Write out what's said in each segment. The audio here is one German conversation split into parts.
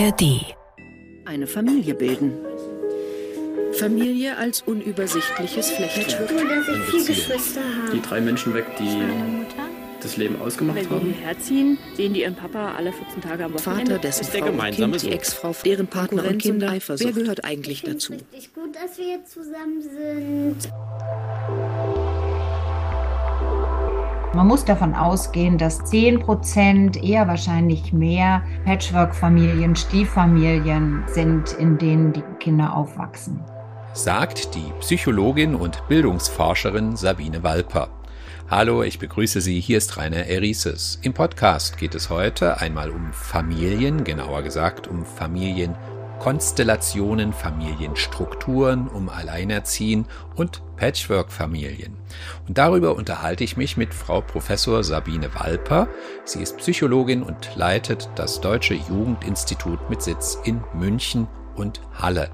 ARD. Eine Familie bilden. Familie als unübersichtliches Flechtwerk. Cool, dass ich vier Geschwister habe. die drei Menschen weg, die das Leben ausgemacht Wenn haben. herziehen, sehen die ihren Papa alle 14 Tage am Wochenende. Vater, dessen ist der Frau und gemeinsame Kind, die. Ex-Frau, deren Partner und Kinder. Wer gehört eigentlich Ich dazu? es richtig gut, dass wir jetzt zusammen sind. Man muss davon ausgehen, dass 10%, eher wahrscheinlich mehr, Patchwork-Familien, Stieffamilien sind, in denen die Kinder aufwachsen. sagt die Psychologin und Bildungsforscherin Sabine Walper. Hallo, ich begrüße Sie. Hier ist Rainer Erises. Im Podcast geht es heute einmal um Familien, genauer gesagt um Familienkonstellationen, Familienstrukturen, um Alleinerziehen und Patchwork-Familien. Und darüber unterhalte ich mich mit Frau Professor Sabine Walper. Sie ist Psychologin und leitet das Deutsche Jugendinstitut mit Sitz in München und Halle.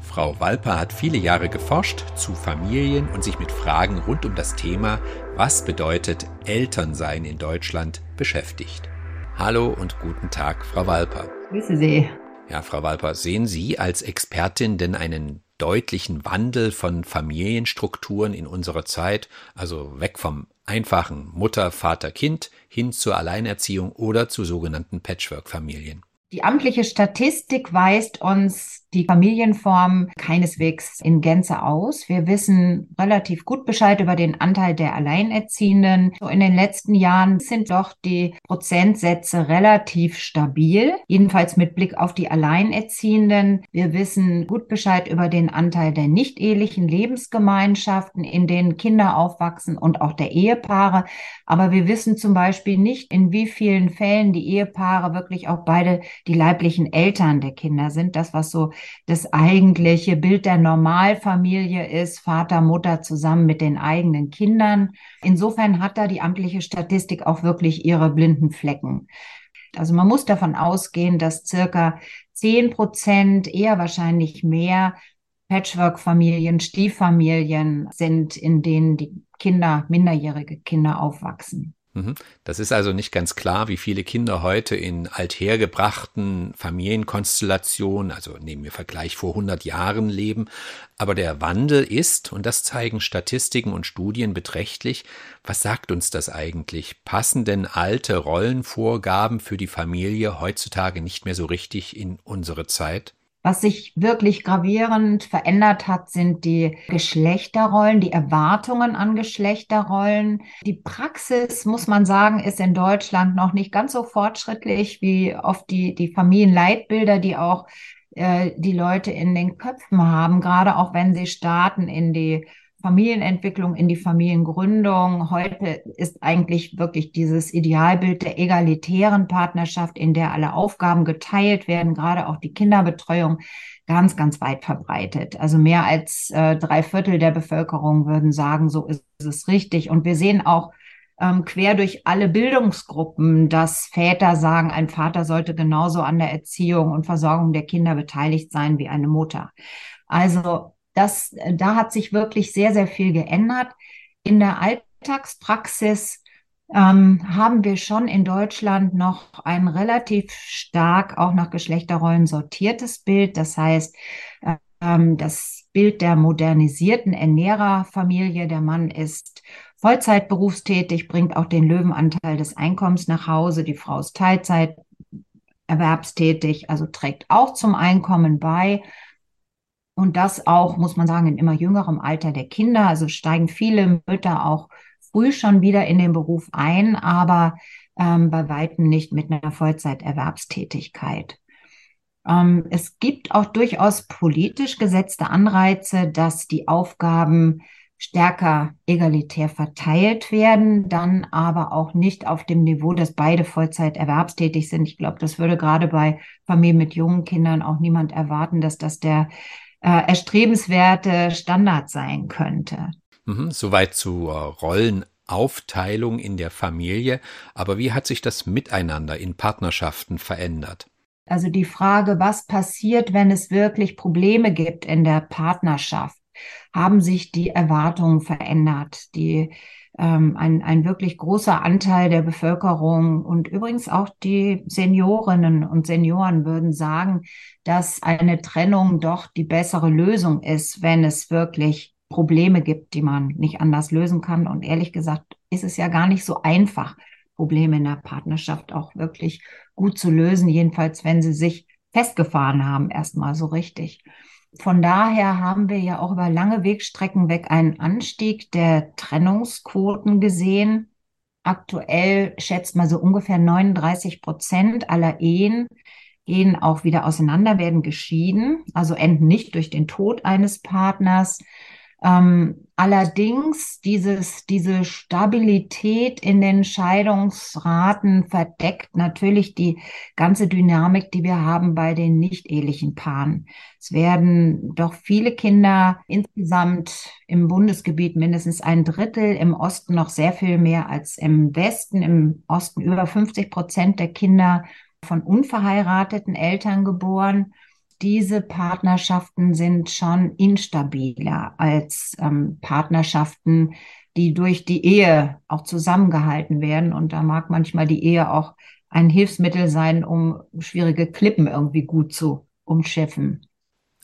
Frau Walper hat viele Jahre geforscht zu Familien und sich mit Fragen rund um das Thema, was bedeutet Elternsein in Deutschland, beschäftigt. Hallo und guten Tag, Frau Walper. Grüße Sie. Ja, Frau Walper, sehen Sie als Expertin denn einen deutlichen Wandel von Familienstrukturen in unserer Zeit, also weg vom einfachen Mutter, Vater, Kind hin zur Alleinerziehung oder zu sogenannten Patchwork-Familien? Die amtliche Statistik weist uns die Familienform keineswegs in Gänze aus. Wir wissen relativ gut Bescheid über den Anteil der Alleinerziehenden. So in den letzten Jahren sind doch die Prozentsätze relativ stabil, jedenfalls mit Blick auf die Alleinerziehenden. Wir wissen gut Bescheid über den Anteil der nicht-ehelichen Lebensgemeinschaften, in denen Kinder aufwachsen und auch der Ehepaare. Aber wir wissen zum Beispiel nicht, in wie vielen Fällen die Ehepaare wirklich auch beide die leiblichen Eltern der Kinder sind. Das, was so das eigentliche Bild der Normalfamilie ist, Vater, Mutter zusammen mit den eigenen Kindern. Insofern hat da die amtliche Statistik auch wirklich ihre blinden Flecken. Also man muss davon ausgehen, dass circa zehn Prozent, eher wahrscheinlich mehr, Patchwork-Familien, Stieffamilien sind, in denen die Kinder, minderjährige Kinder aufwachsen. Mhm. Das ist also nicht ganz klar, wie viele Kinder heute in althergebrachten Familienkonstellationen, also nehmen wir Vergleich vor 100 Jahren leben. Aber der Wandel ist, und das zeigen Statistiken und Studien beträchtlich, was sagt uns das eigentlich? Passen denn alte Rollenvorgaben für die Familie heutzutage nicht mehr so richtig in unsere Zeit? Was sich wirklich gravierend verändert hat, sind die Geschlechterrollen, die Erwartungen an Geschlechterrollen. Die Praxis, muss man sagen, ist in Deutschland noch nicht ganz so fortschrittlich wie oft die, die Familienleitbilder, die auch äh, die Leute in den Köpfen haben, gerade auch wenn sie starten in die Familienentwicklung, in die Familiengründung. Heute ist eigentlich wirklich dieses Idealbild der egalitären Partnerschaft, in der alle Aufgaben geteilt werden, gerade auch die Kinderbetreuung, ganz, ganz weit verbreitet. Also mehr als äh, drei Viertel der Bevölkerung würden sagen, so ist es richtig. Und wir sehen auch ähm, quer durch alle Bildungsgruppen, dass Väter sagen, ein Vater sollte genauso an der Erziehung und Versorgung der Kinder beteiligt sein wie eine Mutter. Also das, da hat sich wirklich sehr, sehr viel geändert. In der Alltagspraxis ähm, haben wir schon in Deutschland noch ein relativ stark auch nach Geschlechterrollen sortiertes Bild. Das heißt, ähm, das Bild der modernisierten Ernährerfamilie, der Mann ist Vollzeit berufstätig, bringt auch den Löwenanteil des Einkommens nach Hause, die Frau ist Teilzeit erwerbstätig, also trägt auch zum Einkommen bei. Und das auch, muss man sagen, in immer jüngerem Alter der Kinder. Also steigen viele Mütter auch früh schon wieder in den Beruf ein, aber ähm, bei weitem nicht mit einer Vollzeiterwerbstätigkeit. Ähm, es gibt auch durchaus politisch gesetzte Anreize, dass die Aufgaben stärker egalitär verteilt werden, dann aber auch nicht auf dem Niveau, dass beide Vollzeit erwerbstätig sind. Ich glaube, das würde gerade bei Familien mit jungen Kindern auch niemand erwarten, dass das der äh, erstrebenswerte Standard sein könnte. Mhm, soweit zur Rollenaufteilung in der Familie. Aber wie hat sich das Miteinander in Partnerschaften verändert? Also die Frage, was passiert, wenn es wirklich Probleme gibt in der Partnerschaft? haben sich die Erwartungen verändert. Die ähm, ein, ein wirklich großer Anteil der Bevölkerung und übrigens auch die Seniorinnen und Senioren würden sagen, dass eine Trennung doch die bessere Lösung ist, wenn es wirklich Probleme gibt, die man nicht anders lösen kann. Und ehrlich gesagt ist es ja gar nicht so einfach, Probleme in der Partnerschaft auch wirklich gut zu lösen, jedenfalls wenn sie sich festgefahren haben, erstmal so richtig. Von daher haben wir ja auch über lange Wegstrecken weg einen Anstieg der Trennungsquoten gesehen. Aktuell schätzt man so ungefähr 39 Prozent aller Ehen gehen auch wieder auseinander, werden geschieden, also enden nicht durch den Tod eines Partners, ähm, allerdings dieses, diese Stabilität in den Scheidungsraten verdeckt natürlich die ganze Dynamik, die wir haben bei den nicht-ehelichen Paaren. Es werden doch viele Kinder insgesamt im Bundesgebiet mindestens ein Drittel, im Osten noch sehr viel mehr als im Westen, im Osten über 50 Prozent der Kinder von unverheirateten Eltern geboren diese Partnerschaften sind schon instabiler als ähm, Partnerschaften, die durch die Ehe auch zusammengehalten werden. Und da mag manchmal die Ehe auch ein Hilfsmittel sein, um schwierige Klippen irgendwie gut zu umschiffen.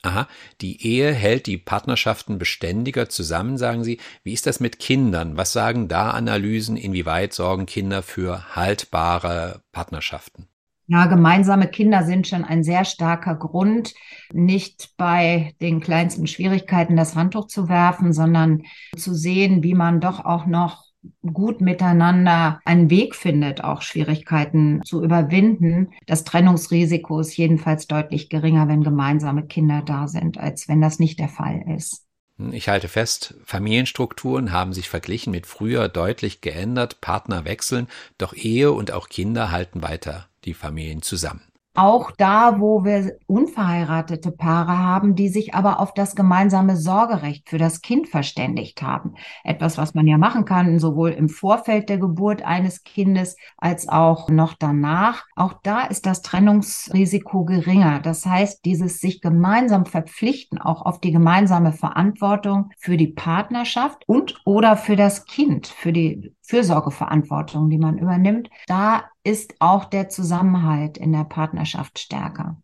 Aha, die Ehe hält die Partnerschaften beständiger zusammen, sagen Sie. Wie ist das mit Kindern? Was sagen da Analysen? Inwieweit sorgen Kinder für haltbare Partnerschaften? Ja, gemeinsame Kinder sind schon ein sehr starker Grund, nicht bei den kleinsten Schwierigkeiten das Handtuch zu werfen, sondern zu sehen, wie man doch auch noch gut miteinander einen Weg findet, auch Schwierigkeiten zu überwinden. Das Trennungsrisiko ist jedenfalls deutlich geringer, wenn gemeinsame Kinder da sind, als wenn das nicht der Fall ist. Ich halte fest, Familienstrukturen haben sich verglichen mit früher deutlich geändert, Partner wechseln, doch Ehe und auch Kinder halten weiter die Familien zusammen. Auch da, wo wir unverheiratete Paare haben, die sich aber auf das gemeinsame Sorgerecht für das Kind verständigt haben. Etwas, was man ja machen kann, sowohl im Vorfeld der Geburt eines Kindes als auch noch danach. Auch da ist das Trennungsrisiko geringer. Das heißt, dieses sich gemeinsam verpflichten, auch auf die gemeinsame Verantwortung für die Partnerschaft und oder für das Kind, für die Fürsorgeverantwortung, die man übernimmt, da ist auch der Zusammenhalt in der Partnerschaft stärker.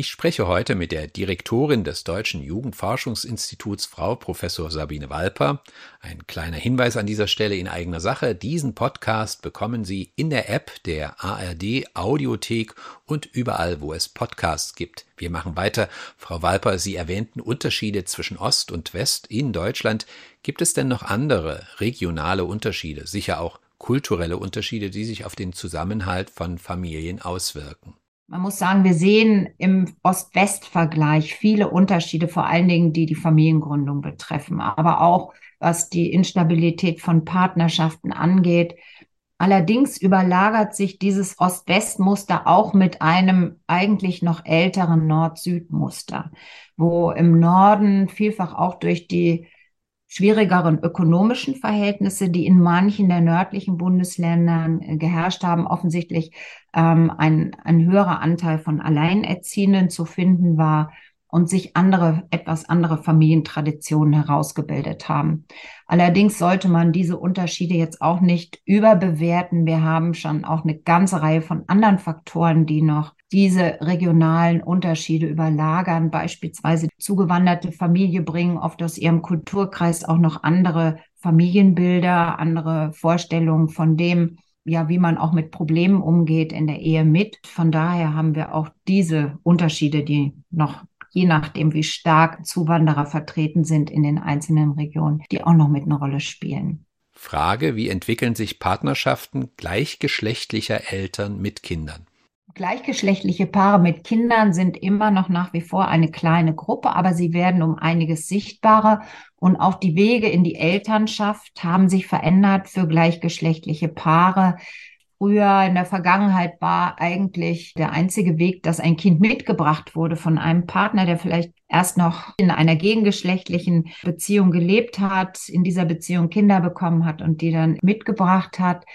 Ich spreche heute mit der Direktorin des Deutschen Jugendforschungsinstituts, Frau Professor Sabine Walper. Ein kleiner Hinweis an dieser Stelle in eigener Sache. Diesen Podcast bekommen Sie in der App der ARD Audiothek und überall, wo es Podcasts gibt. Wir machen weiter. Frau Walper, Sie erwähnten Unterschiede zwischen Ost und West in Deutschland. Gibt es denn noch andere regionale Unterschiede, sicher auch kulturelle Unterschiede, die sich auf den Zusammenhalt von Familien auswirken? Man muss sagen, wir sehen im Ost-West-Vergleich viele Unterschiede, vor allen Dingen, die die Familiengründung betreffen, aber auch was die Instabilität von Partnerschaften angeht. Allerdings überlagert sich dieses Ost-West-Muster auch mit einem eigentlich noch älteren Nord-Süd-Muster, wo im Norden vielfach auch durch die schwierigeren ökonomischen Verhältnisse, die in manchen der nördlichen Bundesländern äh, geherrscht haben, offensichtlich ähm, ein, ein höherer Anteil von Alleinerziehenden zu finden war und sich andere, etwas andere Familientraditionen herausgebildet haben. Allerdings sollte man diese Unterschiede jetzt auch nicht überbewerten. Wir haben schon auch eine ganze Reihe von anderen Faktoren, die noch diese regionalen Unterschiede überlagern. Beispielsweise zugewanderte Familie bringen oft aus ihrem Kulturkreis auch noch andere Familienbilder, andere Vorstellungen von dem, ja, wie man auch mit Problemen umgeht in der Ehe mit. Von daher haben wir auch diese Unterschiede, die noch je nachdem, wie stark Zuwanderer vertreten sind in den einzelnen Regionen, die auch noch mit einer Rolle spielen. Frage, wie entwickeln sich Partnerschaften gleichgeschlechtlicher Eltern mit Kindern? Gleichgeschlechtliche Paare mit Kindern sind immer noch nach wie vor eine kleine Gruppe, aber sie werden um einiges sichtbarer und auch die Wege in die Elternschaft haben sich verändert für gleichgeschlechtliche Paare. Früher in der Vergangenheit war eigentlich der einzige Weg, dass ein Kind mitgebracht wurde von einem Partner, der vielleicht erst noch in einer gegengeschlechtlichen Beziehung gelebt hat, in dieser Beziehung Kinder bekommen hat und die dann mitgebracht hat.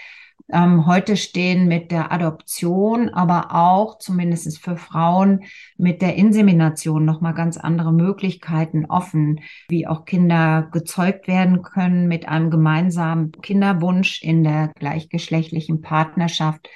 Ähm, heute stehen mit der Adoption, aber auch zumindest für Frauen mit der Insemination nochmal ganz andere Möglichkeiten offen, wie auch Kinder gezeugt werden können mit einem gemeinsamen Kinderwunsch in der gleichgeschlechtlichen Partnerschaft.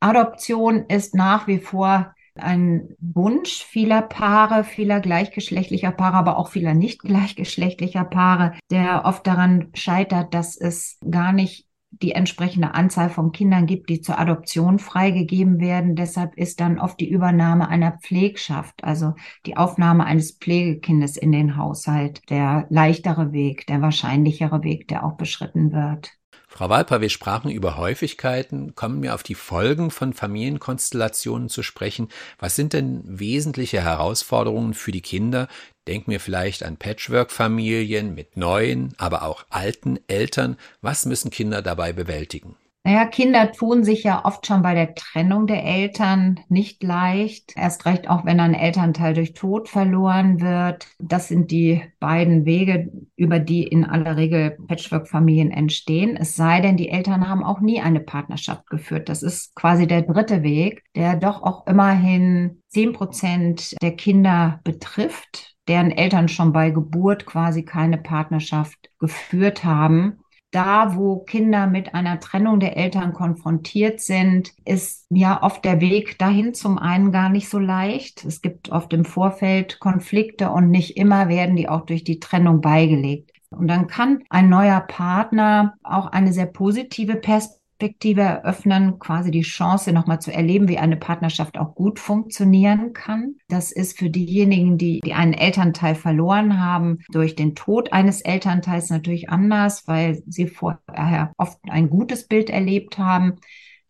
Adoption ist nach wie vor ein Wunsch vieler Paare, vieler gleichgeschlechtlicher Paare, aber auch vieler nicht gleichgeschlechtlicher Paare, der oft daran scheitert, dass es gar nicht die entsprechende Anzahl von Kindern gibt, die zur Adoption freigegeben werden. Deshalb ist dann oft die Übernahme einer Pflegschaft, also die Aufnahme eines Pflegekindes in den Haushalt, der leichtere Weg, der wahrscheinlichere Weg, der auch beschritten wird. Frau Walper, wir sprachen über Häufigkeiten, kommen wir auf die Folgen von Familienkonstellationen zu sprechen. Was sind denn wesentliche Herausforderungen für die Kinder? Denken wir vielleicht an Patchwork-Familien mit neuen, aber auch alten Eltern. Was müssen Kinder dabei bewältigen? Naja, Kinder tun sich ja oft schon bei der Trennung der Eltern nicht leicht. Erst recht auch, wenn ein Elternteil durch Tod verloren wird. Das sind die beiden Wege, über die in aller Regel Patchwork-Familien entstehen. Es sei denn, die Eltern haben auch nie eine Partnerschaft geführt. Das ist quasi der dritte Weg, der doch auch immerhin zehn Prozent der Kinder betrifft, deren Eltern schon bei Geburt quasi keine Partnerschaft geführt haben da, wo Kinder mit einer Trennung der Eltern konfrontiert sind, ist ja oft der Weg dahin zum einen gar nicht so leicht. Es gibt oft im Vorfeld Konflikte und nicht immer werden die auch durch die Trennung beigelegt. Und dann kann ein neuer Partner auch eine sehr positive Perspektive Perspektive eröffnen, quasi die Chance nochmal zu erleben, wie eine Partnerschaft auch gut funktionieren kann. Das ist für diejenigen, die, die einen Elternteil verloren haben, durch den Tod eines Elternteils natürlich anders, weil sie vorher oft ein gutes Bild erlebt haben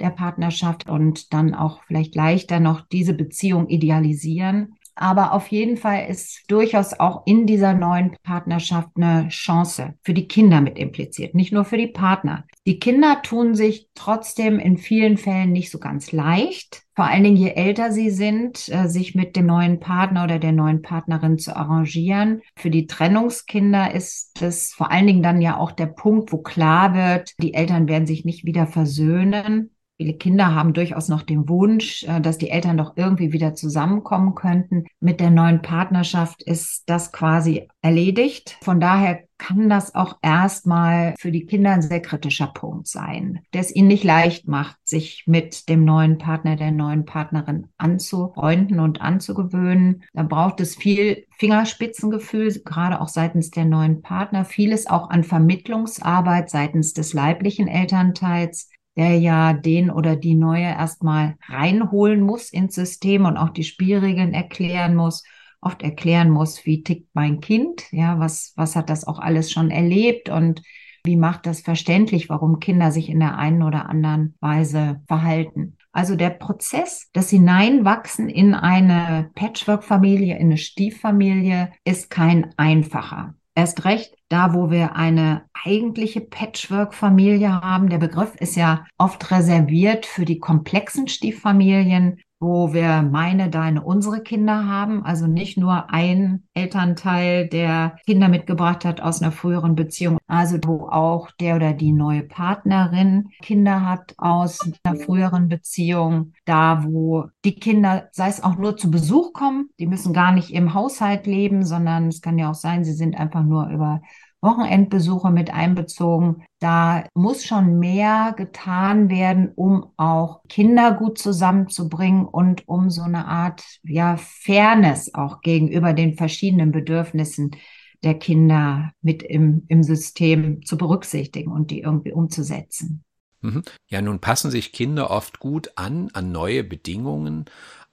der Partnerschaft und dann auch vielleicht leichter noch diese Beziehung idealisieren. Aber auf jeden Fall ist durchaus auch in dieser neuen Partnerschaft eine Chance für die Kinder mit impliziert, nicht nur für die Partner. Die Kinder tun sich trotzdem in vielen Fällen nicht so ganz leicht. Vor allen Dingen, je älter sie sind, äh, sich mit dem neuen Partner oder der neuen Partnerin zu arrangieren. Für die Trennungskinder ist es vor allen Dingen dann ja auch der Punkt, wo klar wird, die Eltern werden sich nicht wieder versöhnen. Viele Kinder haben durchaus noch den Wunsch, äh, dass die Eltern doch irgendwie wieder zusammenkommen könnten. Mit der neuen Partnerschaft ist das quasi erledigt. Von daher kann das auch erstmal für die Kinder ein sehr kritischer Punkt sein, der es ihnen nicht leicht macht, sich mit dem neuen Partner, der neuen Partnerin anzufreunden und anzugewöhnen. Da braucht es viel Fingerspitzengefühl, gerade auch seitens der neuen Partner, vieles auch an Vermittlungsarbeit seitens des leiblichen Elternteils der ja den oder die neue erstmal reinholen muss ins System und auch die Spielregeln erklären muss, oft erklären muss, wie tickt mein Kind, ja, was, was hat das auch alles schon erlebt und wie macht das verständlich, warum Kinder sich in der einen oder anderen Weise verhalten. Also der Prozess, das Hineinwachsen in eine Patchwork-Familie, in eine Stieffamilie, ist kein einfacher. Erst recht da, wo wir eine eigentliche Patchwork-Familie haben. Der Begriff ist ja oft reserviert für die komplexen Stieffamilien, wo wir meine, deine, unsere Kinder haben. Also nicht nur ein Elternteil, der Kinder mitgebracht hat aus einer früheren Beziehung. Also wo auch der oder die neue Partnerin Kinder hat aus einer früheren Beziehung. Da, wo die Kinder, sei es auch nur zu Besuch kommen, die müssen gar nicht im Haushalt leben, sondern es kann ja auch sein, sie sind einfach nur über Wochenendbesuche mit einbezogen. Da muss schon mehr getan werden, um auch Kinder gut zusammenzubringen und um so eine Art ja, Fairness auch gegenüber den verschiedenen Bedürfnissen der Kinder mit im, im System zu berücksichtigen und die irgendwie umzusetzen. Mhm. Ja, nun passen sich Kinder oft gut an, an neue Bedingungen,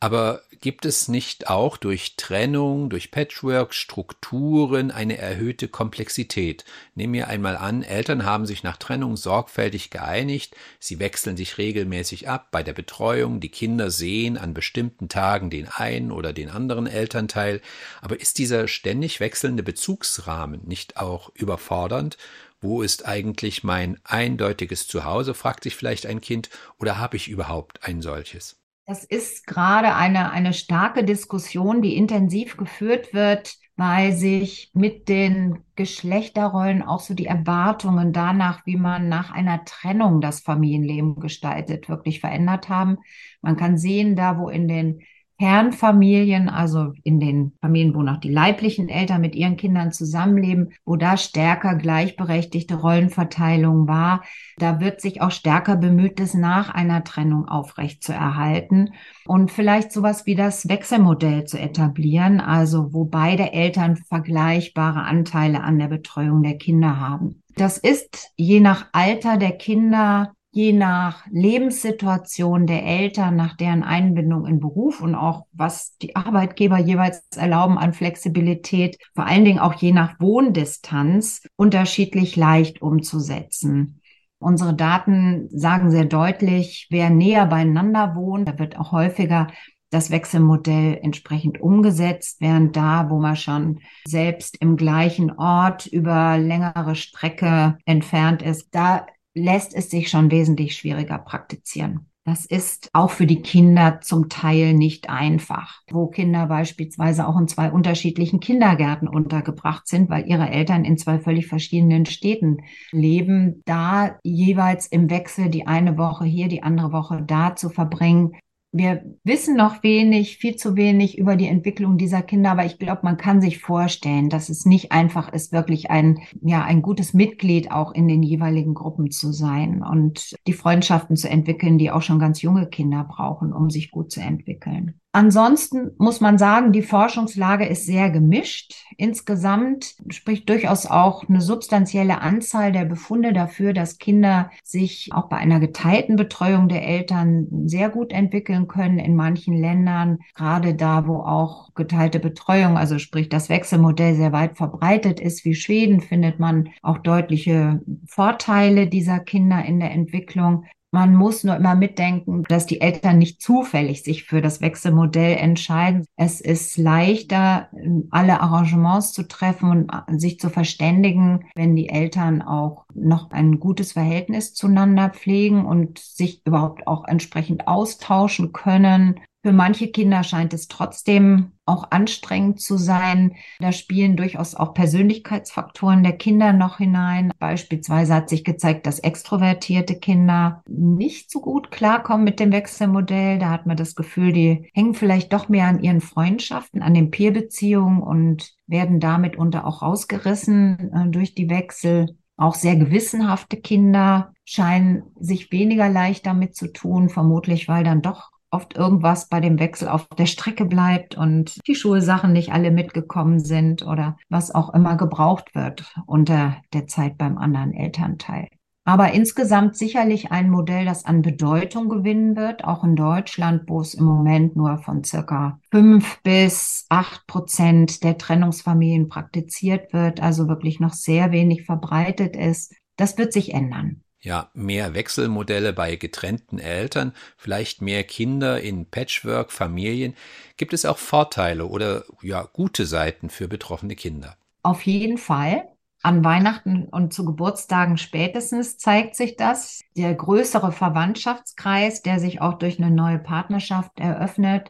aber gibt es nicht auch durch Trennung, durch Patchwork, Strukturen eine erhöhte Komplexität? Nehmen wir einmal an, Eltern haben sich nach Trennung sorgfältig geeinigt, sie wechseln sich regelmäßig ab bei der Betreuung, die Kinder sehen an bestimmten Tagen den einen oder den anderen Elternteil, aber ist dieser ständig wechselnde Bezugsrahmen nicht auch überfordernd? Wo ist eigentlich mein eindeutiges Zuhause, fragt sich vielleicht ein Kind, oder habe ich überhaupt ein solches? Das ist gerade eine, eine starke Diskussion, die intensiv geführt wird weil sich mit den Geschlechterrollen auch so die Erwartungen danach, wie man nach einer Trennung das Familienleben gestaltet, wirklich verändert haben. Man kann sehen, da wo in den Kernfamilien, also in den Familien, wo noch die leiblichen Eltern mit ihren Kindern zusammenleben, wo da stärker gleichberechtigte Rollenverteilung war, da wird sich auch stärker bemüht, das nach einer Trennung aufrechtzuerhalten und vielleicht sowas wie das Wechselmodell zu etablieren, also wo beide Eltern vergleichbare Anteile an der Betreuung der Kinder haben. Das ist je nach Alter der Kinder je nach Lebenssituation der Eltern, nach deren Einbindung in Beruf und auch was die Arbeitgeber jeweils erlauben an Flexibilität, vor allen Dingen auch je nach Wohndistanz unterschiedlich leicht umzusetzen. Unsere Daten sagen sehr deutlich, wer näher beieinander wohnt, da wird auch häufiger das Wechselmodell entsprechend umgesetzt, während da, wo man schon selbst im gleichen Ort über längere Strecke entfernt ist, da lässt es sich schon wesentlich schwieriger praktizieren. Das ist auch für die Kinder zum Teil nicht einfach, wo Kinder beispielsweise auch in zwei unterschiedlichen Kindergärten untergebracht sind, weil ihre Eltern in zwei völlig verschiedenen Städten leben. Da jeweils im Wechsel die eine Woche hier, die andere Woche da zu verbringen, wir wissen noch wenig, viel zu wenig über die Entwicklung dieser Kinder, aber ich glaube, man kann sich vorstellen, dass es nicht einfach ist, wirklich ein, ja, ein gutes Mitglied auch in den jeweiligen Gruppen zu sein und die Freundschaften zu entwickeln, die auch schon ganz junge Kinder brauchen, um sich gut zu entwickeln. Ansonsten muss man sagen, die Forschungslage ist sehr gemischt. Insgesamt spricht durchaus auch eine substanzielle Anzahl der Befunde dafür, dass Kinder sich auch bei einer geteilten Betreuung der Eltern sehr gut entwickeln können in manchen Ländern, gerade da, wo auch geteilte Betreuung, also sprich das Wechselmodell sehr weit verbreitet ist, wie Schweden, findet man auch deutliche Vorteile dieser Kinder in der Entwicklung. Man muss nur immer mitdenken, dass die Eltern nicht zufällig sich für das Wechselmodell entscheiden. Es ist leichter, alle Arrangements zu treffen und sich zu verständigen, wenn die Eltern auch noch ein gutes Verhältnis zueinander pflegen und sich überhaupt auch entsprechend austauschen können für manche Kinder scheint es trotzdem auch anstrengend zu sein. Da spielen durchaus auch Persönlichkeitsfaktoren der Kinder noch hinein. Beispielsweise hat sich gezeigt, dass extrovertierte Kinder nicht so gut klarkommen mit dem Wechselmodell. Da hat man das Gefühl, die hängen vielleicht doch mehr an ihren Freundschaften, an den Peerbeziehungen und werden damit unter auch rausgerissen äh, durch die Wechsel. Auch sehr gewissenhafte Kinder scheinen sich weniger leicht damit zu tun, vermutlich weil dann doch oft irgendwas bei dem Wechsel auf der Strecke bleibt und die Schulsachen nicht alle mitgekommen sind oder was auch immer gebraucht wird unter der Zeit beim anderen Elternteil. Aber insgesamt sicherlich ein Modell, das an Bedeutung gewinnen wird, auch in Deutschland, wo es im Moment nur von circa fünf bis acht Prozent der Trennungsfamilien praktiziert wird, also wirklich noch sehr wenig verbreitet ist. Das wird sich ändern ja, mehr Wechselmodelle bei getrennten Eltern, vielleicht mehr Kinder in Patchwork-Familien. Gibt es auch Vorteile oder ja, gute Seiten für betroffene Kinder? Auf jeden Fall. An Weihnachten und zu Geburtstagen spätestens zeigt sich das. Der größere Verwandtschaftskreis, der sich auch durch eine neue Partnerschaft eröffnet,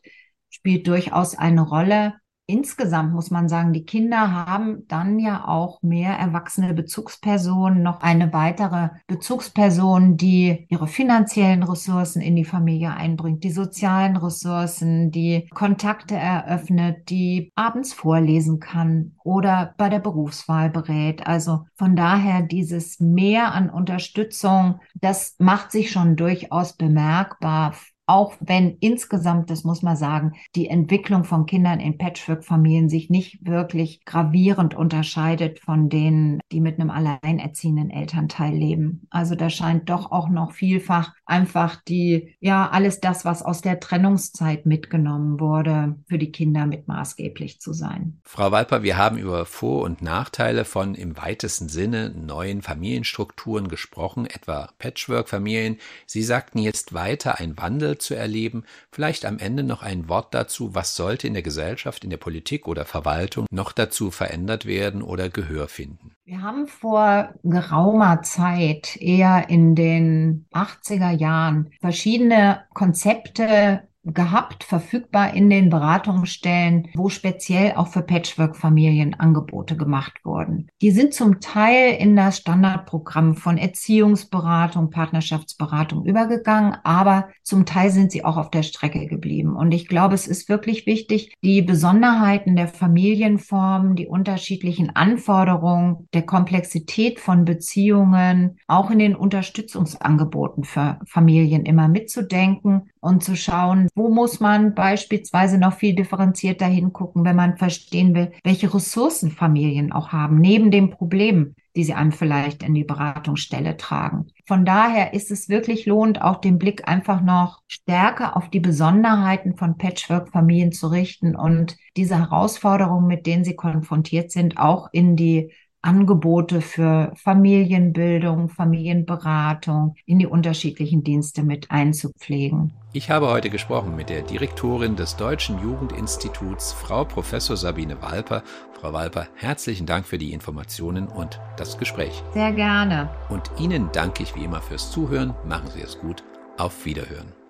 spielt durchaus eine Rolle insgesamt muss man sagen, die Kinder haben dann ja auch mehr erwachsene Bezugspersonen, noch eine weitere Bezugsperson, die ihre finanziellen Ressourcen in die Familie einbringt, die sozialen Ressourcen, die Kontakte eröffnet, die abends vorlesen kann oder bei der Berufswahl berät. Also von daher dieses Mehr an Unterstützung, das macht sich schon durchaus bemerkbar auch wenn insgesamt, das muss man sagen, die Entwicklung von Kindern in Patchwork-Familien sich nicht wirklich gravierend unterscheidet von denen, die mit einem alleinerziehenden Elternteil leben. Also da scheint doch auch noch vielfach einfach die, ja, alles das, was aus der Trennungszeit mitgenommen wurde, für die Kinder mit maßgeblich zu sein. Frau Walper, wir haben über Vor- und Nachteile von im weitesten Sinne neuen Familienstrukturen gesprochen, etwa Patchwork-Familien. Sie sagten jetzt weiter ein Wandel zu erleben. Vielleicht am Ende noch ein Wort dazu, was sollte in der Gesellschaft, in der Politik oder Verwaltung noch dazu verändert werden oder Gehör finden? Wir haben vor geraumer Zeit, eher in den 80er Jahren, verschiedene Konzepte gehabt, verfügbar in den Beratungsstellen, wo speziell auch für Patchwork-Familien Angebote gemacht wurden. Die sind zum Teil in das Standardprogramm von Erziehungsberatung, Partnerschaftsberatung übergegangen, aber zum Teil sind sie auch auf der Strecke geblieben. Und ich glaube, es ist wirklich wichtig, die Besonderheiten der Familienformen, die unterschiedlichen Anforderungen, der Komplexität von Beziehungen, auch in den Unterstützungsangeboten für Familien immer mitzudenken und zu schauen, wo muss man beispielsweise noch viel differenzierter hingucken, wenn man verstehen will, welche Ressourcen Familien auch haben, neben dem Problem, die sie einem vielleicht in die Beratungsstelle tragen. Von daher ist es wirklich lohnt, auch den Blick einfach noch stärker auf die Besonderheiten von Patchwork-Familien zu richten und diese Herausforderungen, mit denen sie konfrontiert sind, auch in die Angebote für Familienbildung, Familienberatung in die unterschiedlichen Dienste mit einzupflegen. Ich habe heute gesprochen mit der Direktorin des Deutschen Jugendinstituts, Frau Professor Sabine Walper. Frau Walper, herzlichen Dank für die Informationen und das Gespräch. Sehr gerne. Und Ihnen danke ich wie immer fürs Zuhören. Machen Sie es gut. Auf Wiederhören.